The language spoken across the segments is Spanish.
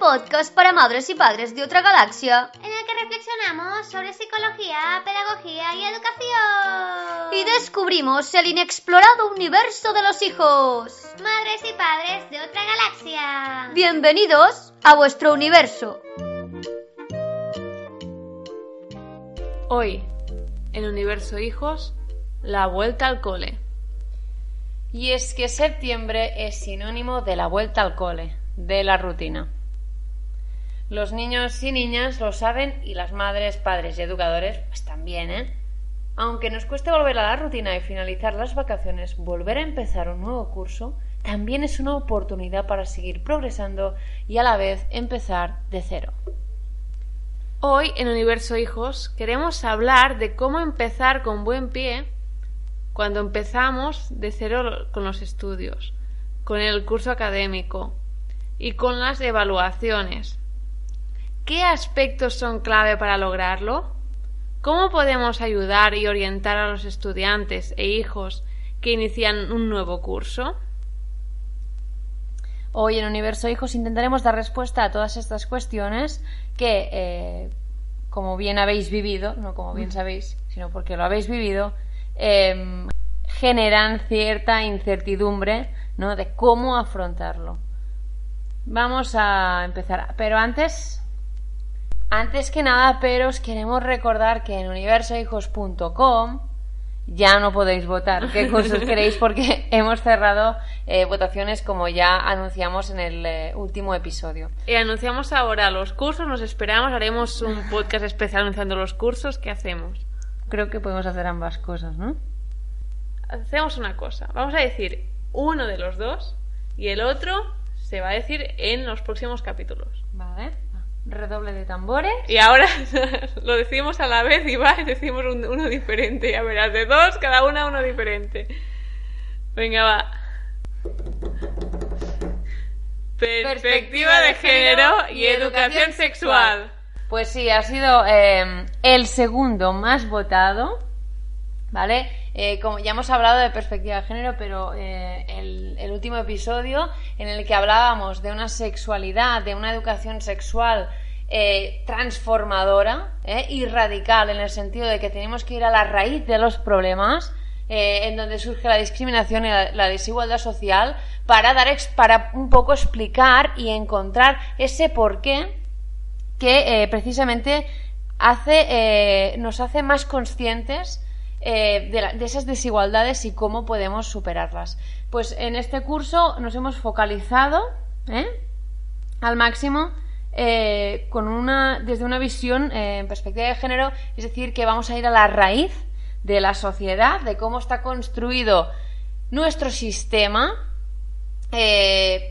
Podcast para madres y padres de otra galaxia, en el que reflexionamos sobre psicología, pedagogía y educación. Y descubrimos el inexplorado universo de los hijos. Madres y padres de otra galaxia. Bienvenidos a vuestro universo. Hoy, en Universo Hijos, la vuelta al cole. Y es que septiembre es sinónimo de la vuelta al cole, de la rutina. Los niños y niñas lo saben y las madres, padres y educadores pues también, ¿eh? Aunque nos cueste volver a la rutina y finalizar las vacaciones, volver a empezar un nuevo curso también es una oportunidad para seguir progresando y a la vez empezar de cero. Hoy en Universo Hijos queremos hablar de cómo empezar con buen pie cuando empezamos de cero con los estudios, con el curso académico y con las evaluaciones. ¿Qué aspectos son clave para lograrlo? ¿Cómo podemos ayudar y orientar a los estudiantes e hijos que inician un nuevo curso? Hoy en Universo Hijos intentaremos dar respuesta a todas estas cuestiones que, eh, como bien habéis vivido, no como bien sabéis, sino porque lo habéis vivido, eh, generan cierta incertidumbre ¿no? de cómo afrontarlo. Vamos a empezar, pero antes, antes que nada, pero os queremos recordar que en universohijos.com ya no podéis votar qué cursos queréis porque hemos cerrado eh, votaciones como ya anunciamos en el eh, último episodio. Y anunciamos ahora los cursos, nos esperamos, haremos un podcast especial anunciando los cursos, ¿qué hacemos? Creo que podemos hacer ambas cosas, ¿no? Hacemos una cosa, vamos a decir uno de los dos y el otro se va a decir en los próximos capítulos. Vale. Redoble de tambores. Y ahora lo decimos a la vez y va y decimos un- uno diferente. Ya verás, de dos, cada una uno diferente. Venga, va. Perspectiva de género y educación sexual. Pues sí, ha sido eh, el segundo más votado, ¿vale? Eh, como ya hemos hablado de perspectiva de género, pero eh, el, el último episodio en el que hablábamos de una sexualidad, de una educación sexual eh, transformadora eh, y radical, en el sentido de que tenemos que ir a la raíz de los problemas, eh, en donde surge la discriminación y la, la desigualdad social, para dar ex- para un poco explicar y encontrar ese porqué que precisamente hace, nos hace más conscientes eh, de, esas desigualdades y cómo podemos superarlas. Pues en este curso nos hemos focalizado ¿eh? al máximo eh, con una, desde una visión en perspectiva de género, es decir, que vamos a ir a la raíz de la sociedad, de cómo está construido nuestro sistema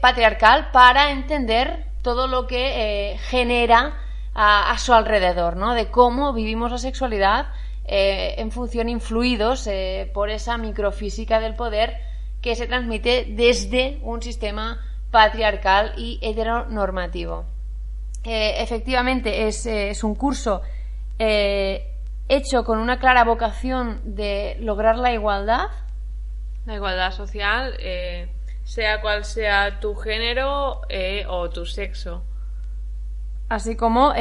patriarcal para entender todo lo que genera a, a su alrededor, ¿no? De cómo vivimos la sexualidad eh, en función influidos eh, por esa microfísica del poder que se transmite desde un sistema patriarcal y heteronormativo. Eh, efectivamente es, es un curso hecho con una clara vocación de lograr la igualdad La igualdad social, sea cual sea tu género o tu sexo. así como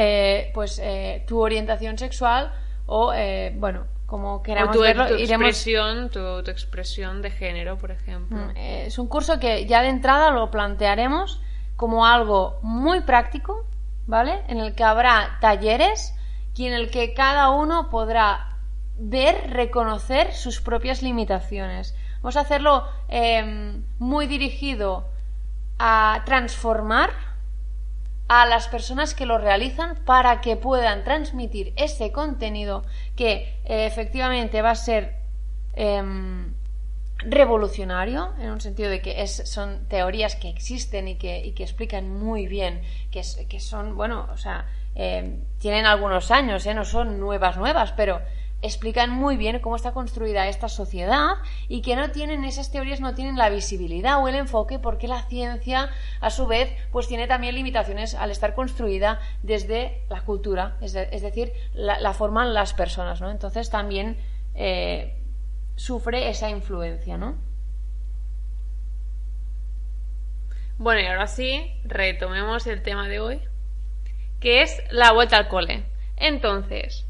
pues tu orientación sexual o eh, bueno como O queramos tu, verlo tu iremos expresión, tu, tu expresión de género, por ejemplo. Mm, eh, es un curso que ya de entrada lo plantearemos como algo muy práctico vale en el que habrá talleres y en el que cada uno podrá ver reconocer sus propias limitaciones vamos a hacerlo eh, muy dirigido a transformar a las personas que lo realizan para que puedan transmitir ese contenido que eh, efectivamente va a ser em, revolucionario en un sentido de que es, son teorías que existen y que, y que explican muy bien que, que son bueno o sea eh, tienen algunos años ¿eh? no son nuevas nuevas pero explican muy bien cómo está construida esta sociedad y que no tienen esas teorías no tienen la visibilidad o el enfoque porque la ciencia a su vez pues tiene también limitaciones al estar construida desde la cultura es, es decir la, la forman las personas no entonces también eh, sufre esa influencia, ¿no? Bueno, y ahora sí, retomemos el tema de hoy, que es la vuelta al cole. Entonces,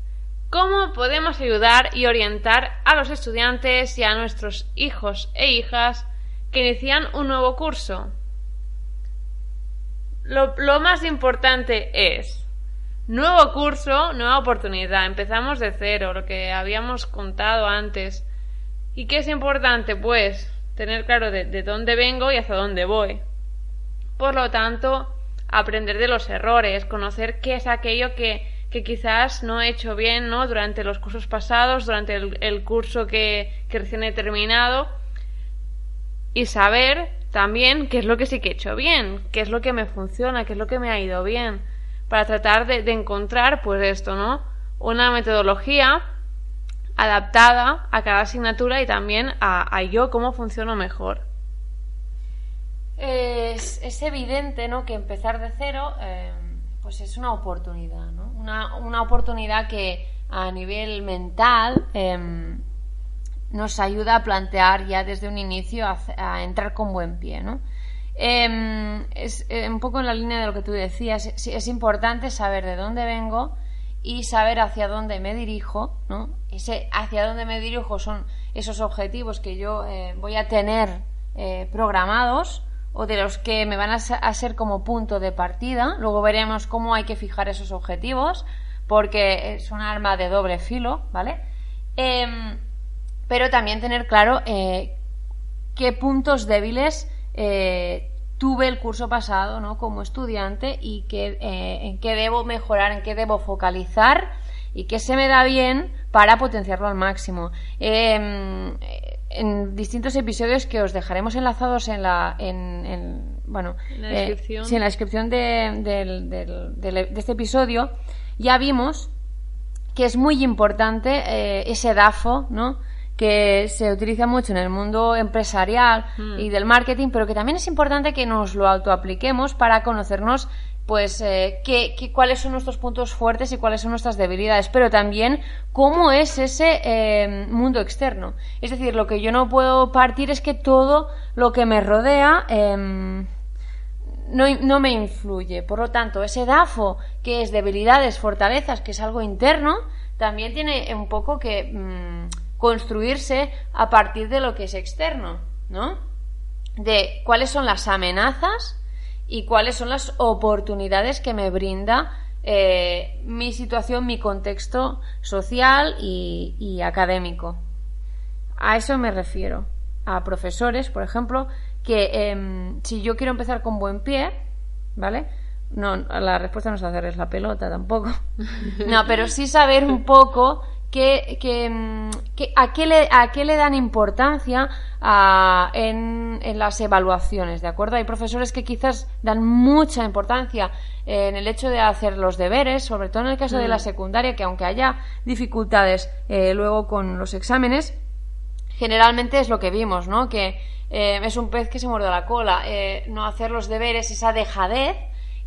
¿cómo podemos ayudar y orientar a los estudiantes y a nuestros hijos e hijas que inician un nuevo curso? Lo, más importante es nuevo curso, nueva oportunidad. Empezamos de cero, lo que habíamos contado antes. ¿Y qué es importante? Pues tener claro de, de dónde vengo y hacia dónde voy. Por lo tanto, aprender de los errores, conocer qué es aquello que, que quizás no he hecho bien ¿no? durante los cursos pasados, durante el, curso que, que recién he terminado, y saber también qué es lo que sí que he hecho bien, qué es lo que me funciona, qué es lo que me ha ido bien, para tratar de, de encontrar, pues esto, ¿no? Una metodología adaptada a cada asignatura y también a, a yo cómo funciono mejor. Es, es evidente, ¿no? Que empezar de cero, eh, pues es una oportunidad, ¿no? Una, una oportunidad que a nivel mental em, nos ayuda a plantear ya desde un inicio a, entrar con buen pie, ¿no? Em, es eh, un poco en la línea de lo que tú decías, es, es importante saber de dónde vengo y saber hacia dónde me dirijo, ¿no? Ese hacia dónde me dirijo son esos objetivos que yo eh, voy a tener eh, programados o de los que me van a, a ser como punto de partida. Luego veremos cómo hay que fijar esos objetivos, porque es un arma de doble filo, ¿vale? Em, pero también tener claro eh, qué puntos débiles eh, tuve el curso pasado ¿no? como estudiante y qué, eh, en qué debo mejorar, en qué debo focalizar y qué se me da bien para potenciarlo al máximo. Eh, en distintos episodios que os dejaremos enlazados en la en, en- bueno En la eh, descripción. sí, en la descripción de, del- del- del- de este episodio ya vimos que es muy importante eh, ese DAFO, ¿no? que se utiliza mucho en el mundo empresarial Mm. y del marketing, pero que también es importante que nos lo autoapliquemos para conocernos pues eh, qué- cuáles son nuestros puntos fuertes y cuáles son nuestras debilidades, pero también cómo es ese eh, mundo externo. Es decir, lo que yo no puedo partir es que todo lo que me rodea em, no, no me influye. Por lo tanto, ese DAFO, que es debilidades, fortalezas, que es algo interno, también tiene un poco que mm, construirse a partir de lo que es externo, ¿no? De cuáles son las amenazas y cuáles son las oportunidades que me brinda eh, mi situación, mi contexto social y, y académico. A eso me refiero. A profesores, por ejemplo, que em, si yo quiero empezar con buen pie, ¿vale? No, la respuesta no es hacerles la pelota tampoco. No, pero sí saber un poco que, que, mm, que- a, qué le, a qué le dan importancia a- en, en las evaluaciones, ¿de acuerdo? Hay profesores que quizás dan mucha importancia en el hecho de hacer los deberes, sobre todo en el caso de la secundaria, que aunque haya dificultades eh, luego con los exámenes, generalmente es lo que vimos, ¿no? Que eh, es un pez que se muerde la cola. Eh, no hacer los deberes, esa dejadez,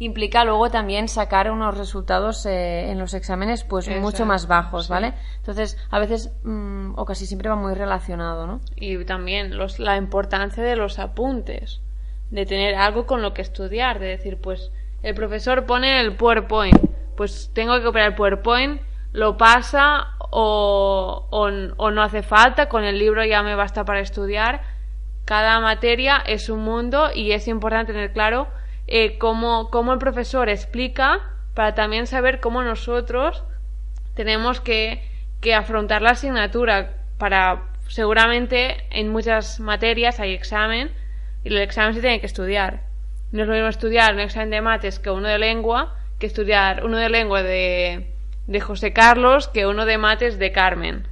implica luego también sacar unos resultados eh, en los exámenes pues Exacto, mucho más bajos, sí. ¿vale? Entonces, a veces, mm, o casi siempre va muy relacionado, ¿no? Y también los, la importancia de los apuntes, de tener algo con lo que estudiar, de decir, pues el profesor pone el PowerPoint, pues tengo que copiar el PowerPoint, lo pasa o, o, o no hace falta, con el libro ya me basta para estudiar. Cada materia es un mundo y es importante tener claro eh, cómo, cómo el profesor explica para también saber cómo nosotros tenemos que, que afrontar la asignatura para seguramente en muchas materias hay examen y el examen se tiene que estudiar. No es lo mismo estudiar un examen de mates que uno de lengua que estudiar uno de lengua de, de José Carlos que uno de mates de Carmen.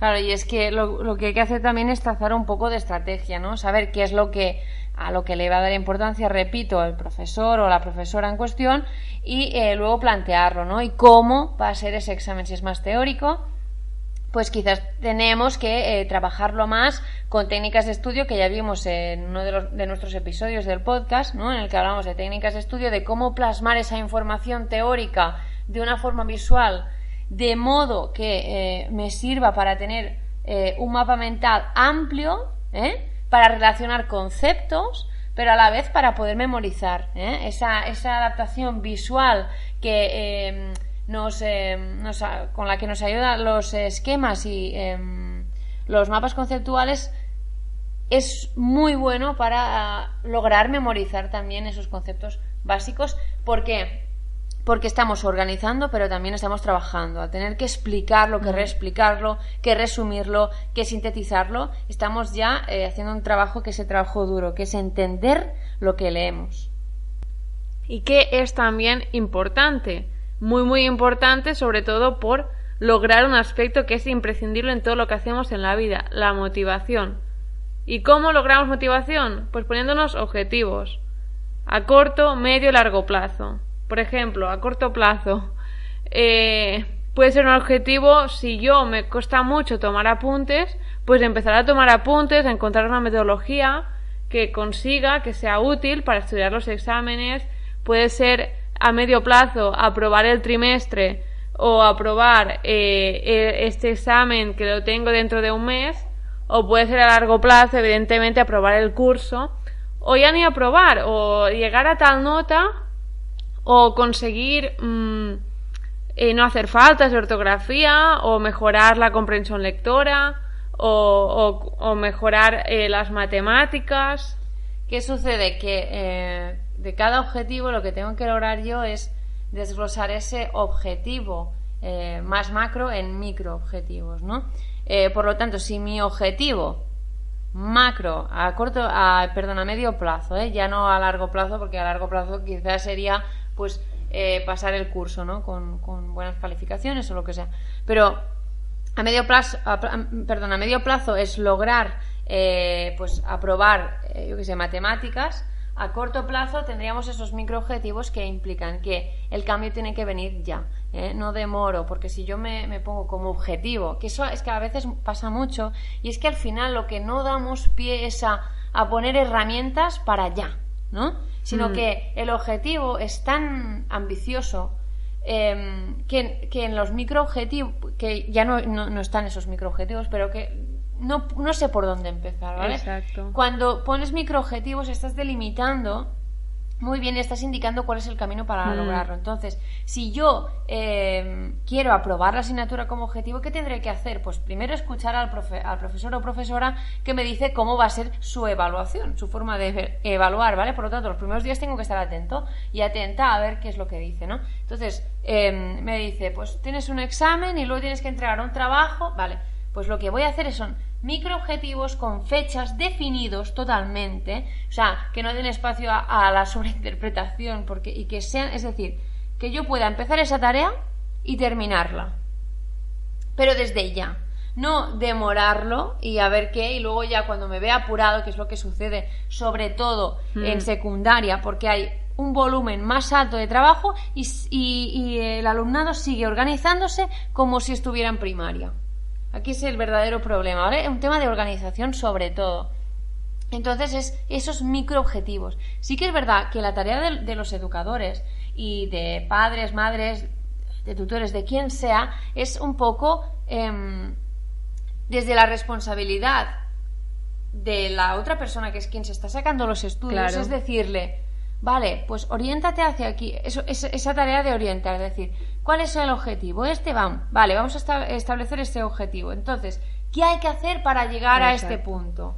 Claro, y es que lo, lo, que hay que hacer también es trazar un poco de estrategia, ¿no? Saber qué es lo que a lo que le va a dar importancia, repito, el profesor o la profesora en cuestión y eh, luego plantearlo, ¿no? Y cómo va a ser ese examen, si es más teórico, pues quizás tenemos que eh, trabajarlo más con técnicas de estudio que ya vimos en uno de, los, de, nuestros episodios del podcast, ¿no? en el que hablamos de técnicas de estudio, de cómo plasmar esa información teórica de una forma visual, de modo que eh, me sirva para tener un mapa mental amplio, ¿eh? Para relacionar conceptos, pero a la vez para poder memorizar. Esa, esa, adaptación visual que nos, nos, con la que nos ayudan los esquemas y los mapas conceptuales es muy bueno para lograr memorizar también esos conceptos básicos porque porque estamos organizando, pero también estamos trabajando. A tener que explicarlo, que reexplicarlo, que resumirlo, que sintetizarlo, estamos ya eh, haciendo un trabajo que es el trabajo duro, que es entender lo que leemos. Y que es también importante, muy muy importante, sobre todo por lograr un aspecto que es imprescindible en todo lo que hacemos en la vida, la motivación. ¿Y cómo logramos motivación? Pues poniéndonos objetivos a corto, medio y largo plazo. Por ejemplo, a corto plazo, eh, puede ser un objetivo, si yo me cuesta mucho tomar apuntes, pues empezar a tomar apuntes, a encontrar una metodología que consiga, que sea útil para estudiar los exámenes. Puede ser a medio plazo aprobar el trimestre o aprobar eh, e, este examen que lo tengo dentro de un mes, o puede ser a largo plazo, evidentemente, aprobar el curso, o ya ni aprobar, o llegar a tal nota o conseguir mm, eh, no hacer faltas de ortografía o mejorar la comprensión lectora o, o, mejorar eh, las matemáticas. ¿Qué sucede? Que eh, de cada objetivo lo que tengo que lograr yo es desglosar ese objetivo más macro en micro objetivos, ¿no? por lo tanto, si mi objetivo macro a corto, a, perdón, a medio plazo, ya no a largo plazo, porque a largo plazo quizás sería pues eh, pasar el curso, ¿no? Con, buenas calificaciones o lo que sea. Pero a medio plazo, perdón, a medio plazo es lograr eh, pues aprobar, eh, yo que sé, matemáticas. A corto plazo tendríamos esos microobjetivos que implican que el cambio tiene que venir ya, no demoro, porque si yo me, me, pongo como objetivo, que eso es que a veces pasa mucho, y es que al final lo que no damos pie es a, a poner herramientas para ya, ¿no? sino mm. que el objetivo es tan ambicioso em, que, en los microobjetivos, que ya no, no, están esos microobjetivos, pero que no, no, sé por dónde empezar, ¿vale? Exacto. Cuando pones microobjetivos estás delimitando muy bien, estás indicando cuál es el camino para mm. lograrlo. Entonces, si yo eh, quiero aprobar la asignatura como objetivo, ¿qué tendré que hacer? Pues primero escuchar al, al, profesor o profesora que me dice cómo va a ser su evaluación, su forma de evaluar, ¿vale? Por lo tanto, los primeros días tengo que estar atento y atenta a ver qué es lo que dice, ¿no? Entonces, em, me dice, pues tienes un examen y luego tienes que entregar un trabajo, ¿vale? Pues lo que voy a hacer es son microobjetivos con fechas definidos totalmente, o sea, que no den espacio a, la sobreinterpretación, porque, y que sean, es decir, que yo pueda empezar esa tarea y terminarla, pero desde ya, no demorarlo y a ver qué, y luego ya cuando me vea apurado, que es lo que sucede sobre todo en mm. secundaria, porque hay un volumen más alto de trabajo y, y el alumnado sigue organizándose como si estuviera en primaria. Aquí es el verdadero problema, ¿vale? Un tema de organización sobre todo. Entonces es esos microobjetivos. Sí que es verdad que la tarea de, los educadores y de padres, madres, de tutores, de quien sea, es un poco em, desde la responsabilidad de la otra persona que es quien se está sacando los estudios, es decirle, vale, pues oriéntate hacia aquí, Eso, esa tarea de orientar, es decir, ¿Cuál es el objetivo? Este vamos. Vale, vamos a establecer este objetivo. Entonces, ¿qué hay que hacer para llegar a este punto?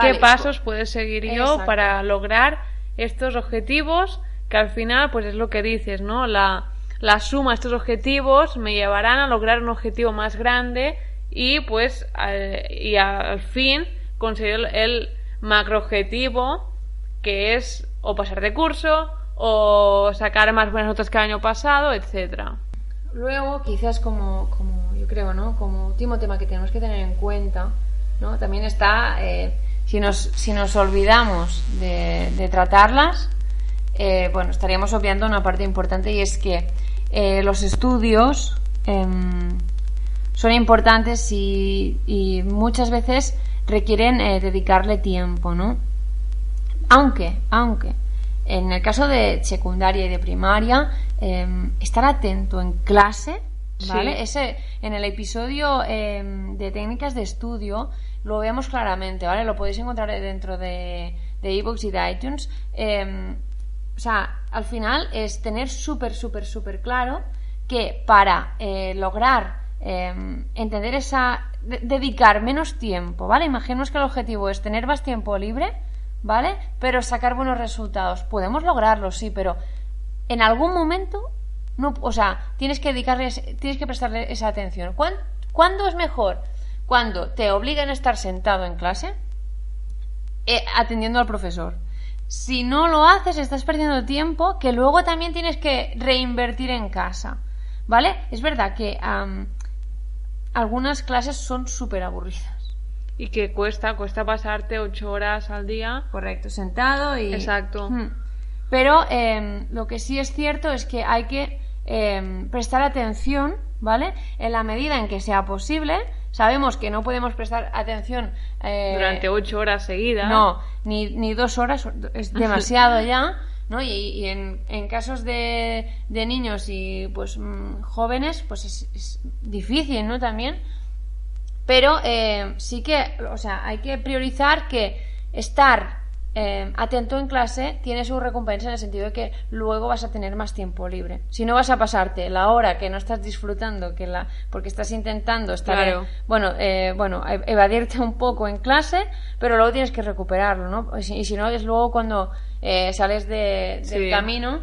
¿Qué pasos puedes seguir yo para lograr estos objetivos? Que al final, pues es lo que dices, ¿no? La, la suma de estos objetivos me llevarán a lograr un objetivo más grande y pues al, y al fin conseguir el macro objetivo que es o pasar de curso o sacar más buenas notas que el año pasado, etcétera. Luego, quizás como, como yo creo, ¿no? Como último tema que tenemos que tener en cuenta, ¿no? También está, eh, si, nos, si nos olvidamos de, tratarlas, eh, bueno, estaríamos obviando una parte importante y es que eh, los estudios em, son importantes y, y muchas veces requieren dedicarle tiempo, ¿no? Aunque, aunque, en el caso de secundaria y de primaria, em, estar atento en clase, ¿vale? Sí. Ese, en el episodio em, de técnicas de estudio lo vemos claramente, ¿vale? Lo podéis encontrar dentro de de ebooks y de iTunes. Em, o sea, al final es tener súper, súper, súper claro que para eh, lograr eh, entender esa. de- dedicar menos tiempo, ¿vale? Imaginemos que el objetivo es tener más tiempo libre, ¿vale? Pero sacar buenos resultados. Podemos lograrlo, sí, pero en algún momento. No, o sea, tienes que dedicarles, tienes que prestarle esa atención. ¿Cuán- ¿Cuándo es mejor? Cuando te obligan a estar sentado en clase, eh, atendiendo al profesor. Si no lo haces, estás perdiendo tiempo que luego también tienes que reinvertir en casa. ¿Vale? Es verdad que am, algunas clases son súper aburridas. Y que cuesta, cuesta pasarte ocho horas al día. Correcto, sentado y. Exacto. Hmm. Pero em, lo que sí es cierto es que hay que em, prestar atención, ¿vale? En la medida en que sea posible. Sabemos que no podemos prestar atención eh, Durante ocho horas seguidas. No, ni, ni dos horas es demasiado ya, ¿no? Y, y en, en casos de, de niños y pues mm, jóvenes, pues es, es difícil, ¿no? También. Pero eh, sí que, o sea, hay que priorizar que estar eh, atento en clase tiene su recompensa en el sentido de que luego vas a tener más tiempo libre. Si no vas a pasarte la hora que no estás disfrutando, que la, porque estás intentando estar, Claro. en- bueno, eh, bueno, e- evadirte un poco en clase, pero luego tienes que recuperarlo, ¿no? Y si, y si no, es luego cuando eh, sales de- del Sí. camino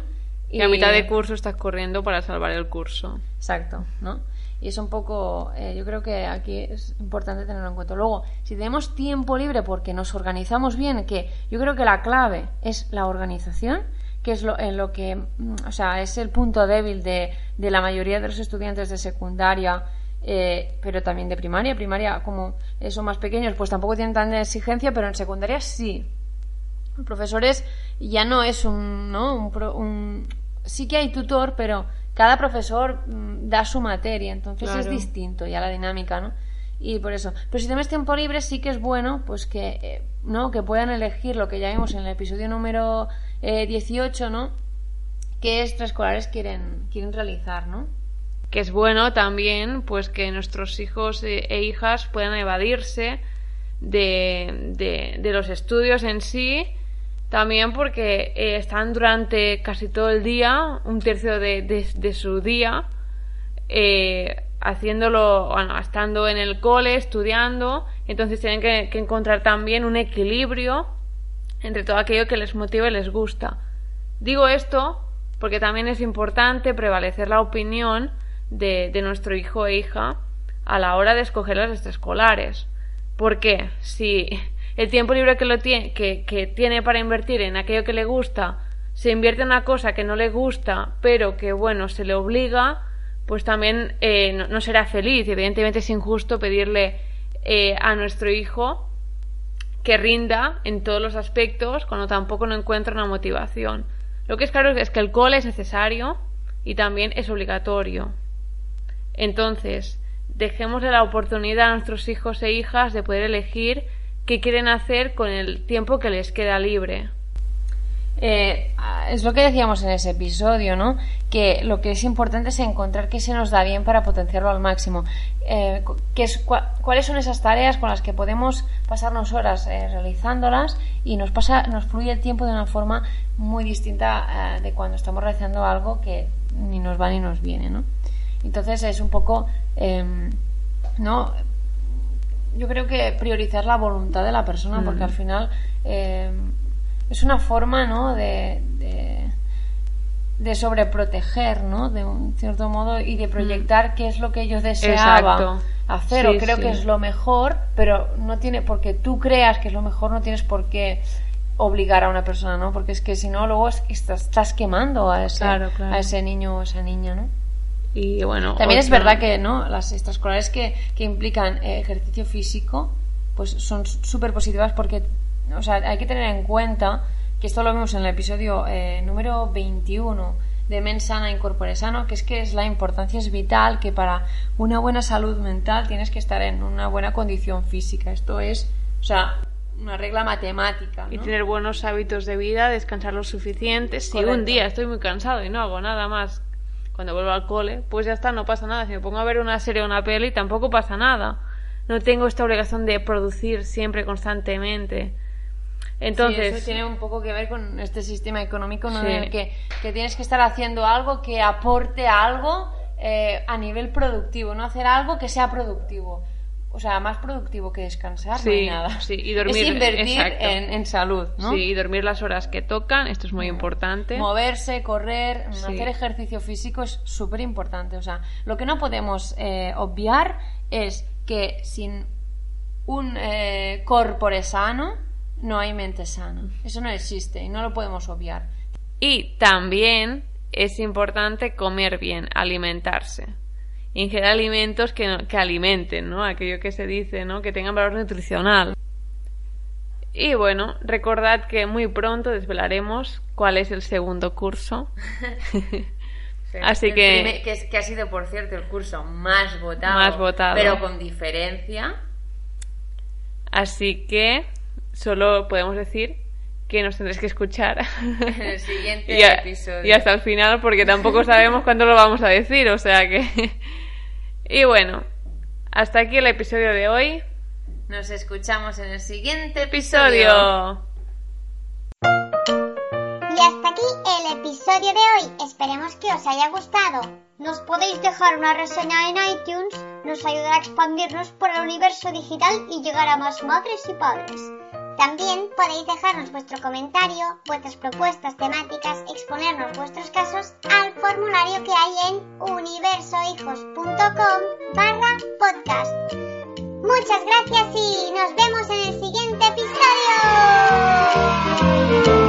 Y a mitad de curso estás corriendo para salvar el curso. Exacto, ¿no? Y es un poco, eh, yo creo que aquí es importante tenerlo en cuenta. Luego, si tenemos tiempo libre porque nos organizamos bien, que yo creo que la clave es la organización, que es lo, en lo que, mm, o sea, es el punto débil de, de la mayoría de los estudiantes de secundaria, eh, pero también de primaria. Primaria, como son más pequeños, pues tampoco tienen tanta exigencia, pero en secundaria sí. Profesores ya no es un, ¿no? un, un- sí que hay tutor, pero cada profesor mm, da su materia, entonces es distinto ya la dinámica, ¿no? Y por eso. Pero si tienes tiempo libre, sí que es bueno, pues que, eh, ¿no? Que puedan elegir lo que ya vimos en el episodio número eh, 18, ¿no? ¿Qué extraescolares quieren, quieren realizar, ¿no? que es bueno también pues que nuestros hijos e e hijas puedan evadirse de, de- de los estudios en sí también porque eh, están durante casi todo el día un tercio de, de- su día eh, haciéndolo bueno, estando en el cole estudiando. Entonces tienen que, que encontrar también un equilibrio entre todo aquello que les motiva y les gusta. Digo esto porque también es importante prevalecer la opinión de, de nuestro hijo e hija a la hora de escoger las extraescolares. Porque si el tiempo libre que, lo tiene, que, que tiene para invertir en aquello que le gusta se invierte en una cosa que no le gusta, pero que bueno, se le obliga, pues también eh, no, será feliz. Evidentemente es injusto pedirle eh, a nuestro hijo que rinda en todos los aspectos cuando tampoco no encuentra una motivación. Lo que es claro es que el cole es necesario y también es obligatorio. Entonces, dejémosle la oportunidad a nuestros hijos e hijas de poder elegir qué quieren hacer con el tiempo que les queda libre. Eh, es lo que decíamos en ese episodio, ¿no? Que lo que es importante es encontrar qué se nos da bien para potenciarlo al máximo. Eh, ¿Cuáles son esas tareas con las que podemos pasarnos horas eh, realizándolas y nos pasa, nos fluye el tiempo de una forma muy distinta de cuando estamos realizando algo que ni nos va ni nos viene, ¿no? Entonces es un poco, em, ¿no? Yo creo que priorizar la voluntad de la persona porque al final em, es una forma, ¿no? De, de, de sobreproteger, ¿no? De un cierto modo y de proyectar qué es lo que yo deseaba Exacto. hacer Sí, o creo sí. que es lo mejor, pero no tiene porque tú creas que es lo mejor, no tienes por qué obligar a una persona, ¿no? Porque es que si no luego es estás, estás quemando a ese, Claro, claro. a ese niño o esa niña, ¿no? Y bueno. También es verdad que no las extraescolares que, que implican eh, ejercicio físico pues son súper positivas porque o sea, hay que tener en cuenta que esto lo vemos en el episodio eh, número 21 de Men Sana Incorpore Sano, que es que es la importancia es vital que para una buena salud mental tienes que estar en una buena condición física. Esto es, o sea, una regla matemática. Y tener buenos hábitos de vida, descansar lo suficiente. Si Correcto. un día estoy muy cansado y no hago nada más cuando vuelvo al cole, pues ya está, no pasa nada. Si me pongo a ver una serie o una peli, tampoco pasa nada. No tengo esta obligación de producir siempre constantemente. Entonces, Sí, eso tiene un poco que ver con este sistema económico ¿no? Sí. en el que, que tienes que estar haciendo algo que aporte algo eh, a nivel productivo, no hacer algo que sea productivo. O sea, más productivo que descansar, no hay Sí, nada. sí, y dormir, Es invertir en, en salud, ¿no? sí, y dormir las horas que tocan, esto es muy importante. Moverse, correr, Sí. hacer ejercicio físico es súper importante. O sea, lo que no podemos eh, obviar es que sin un eh, corpore sano no hay mente sana. Eso no existe y no lo podemos obviar. Y también es importante comer bien, alimentarse. Ingerir alimentos que, no- que alimenten, ¿no? Aquello que se dice, ¿no? Que tengan valor nutricional. Y bueno, recordad que muy pronto desvelaremos cuál es el segundo curso. Así El que- primer- que, es- que ha sido, por cierto, el curso más votado. Más votado. Pero con diferencia. Así que solo podemos decir que nos tendréis que escuchar. En el siguiente y, a- episodio. y hasta el final porque tampoco sabemos cuándo lo vamos a decir, o sea que... y bueno, hasta aquí el episodio de hoy. Nos escuchamos en el siguiente episodio. Episodio. Y hasta aquí el episodio de hoy. Esperemos que os haya gustado. Nos podéis dejar una reseña en iTunes. Nos ayudará a expandirnos por el universo digital y llegar a más madres y padres. También podéis dejarnos vuestro comentario, vuestras propuestas temáticas, exponernos vuestros casos al formulario que hay en universohijos.com barra podcast. Muchas gracias y nos vemos en el siguiente episodio.